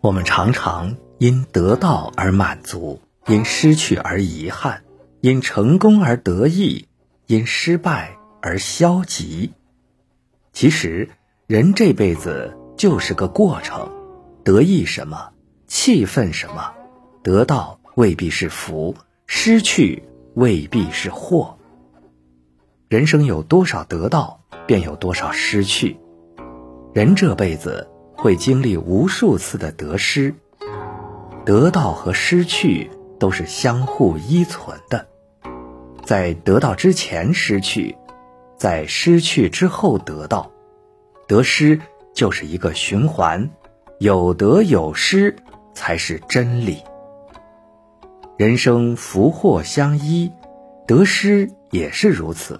我们常常因得到而满足，因失去而遗憾，因成功而得意，因失败而消极。其实，人这辈子就是个过程，得意什么，气愤什么，得到未必是福，失去未必是祸。人生有多少得到，便有多少失去。人这辈子。会经历无数次的得失，得到和失去都是相互依存的，在得到之前失去，在失去之后得到，得失就是一个循环，有得有失才是真理。人生福祸相依，得失也是如此，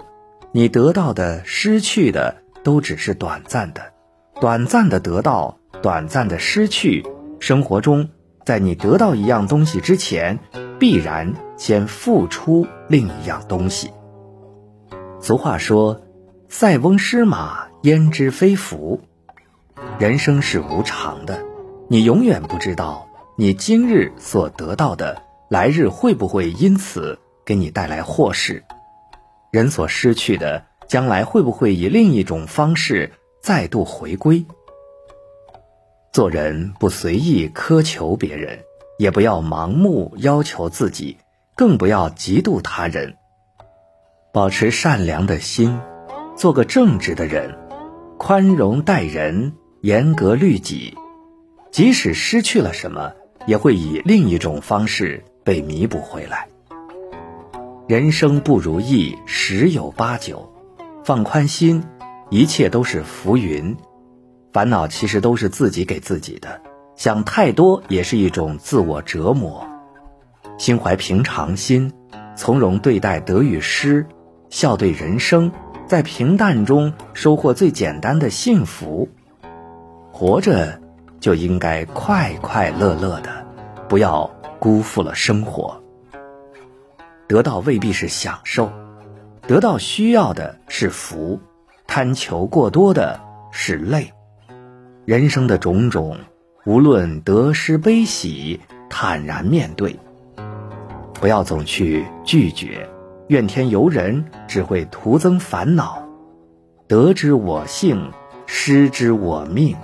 你得到的、失去的都只是短暂的。短暂的得到，短暂的失去。生活中，在你得到一样东西之前，必然先付出另一样东西。俗话说：“塞翁失马，焉知非福。”人生是无常的，你永远不知道你今日所得到的，来日会不会因此给你带来祸事；人所失去的，将来会不会以另一种方式。再度回归。做人不随意苛求别人，也不要盲目要求自己，更不要嫉妒他人。保持善良的心，做个正直的人，宽容待人，严格律己。即使失去了什么，也会以另一种方式被弥补回来。人生不如意十有八九，放宽心。一切都是浮云，烦恼其实都是自己给自己的。想太多也是一种自我折磨。心怀平常心，从容对待得与失，笑对人生，在平淡中收获最简单的幸福。活着就应该快快乐乐的，不要辜负了生活。得到未必是享受，得到需要的是福。贪求过多的是累，人生的种种，无论得失悲喜，坦然面对，不要总去拒绝，怨天尤人，只会徒增烦恼。得之我幸，失之我命，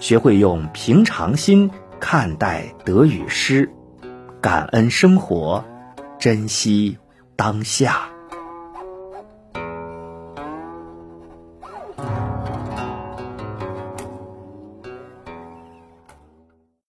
学会用平常心看待得与失，感恩生活，珍惜当下。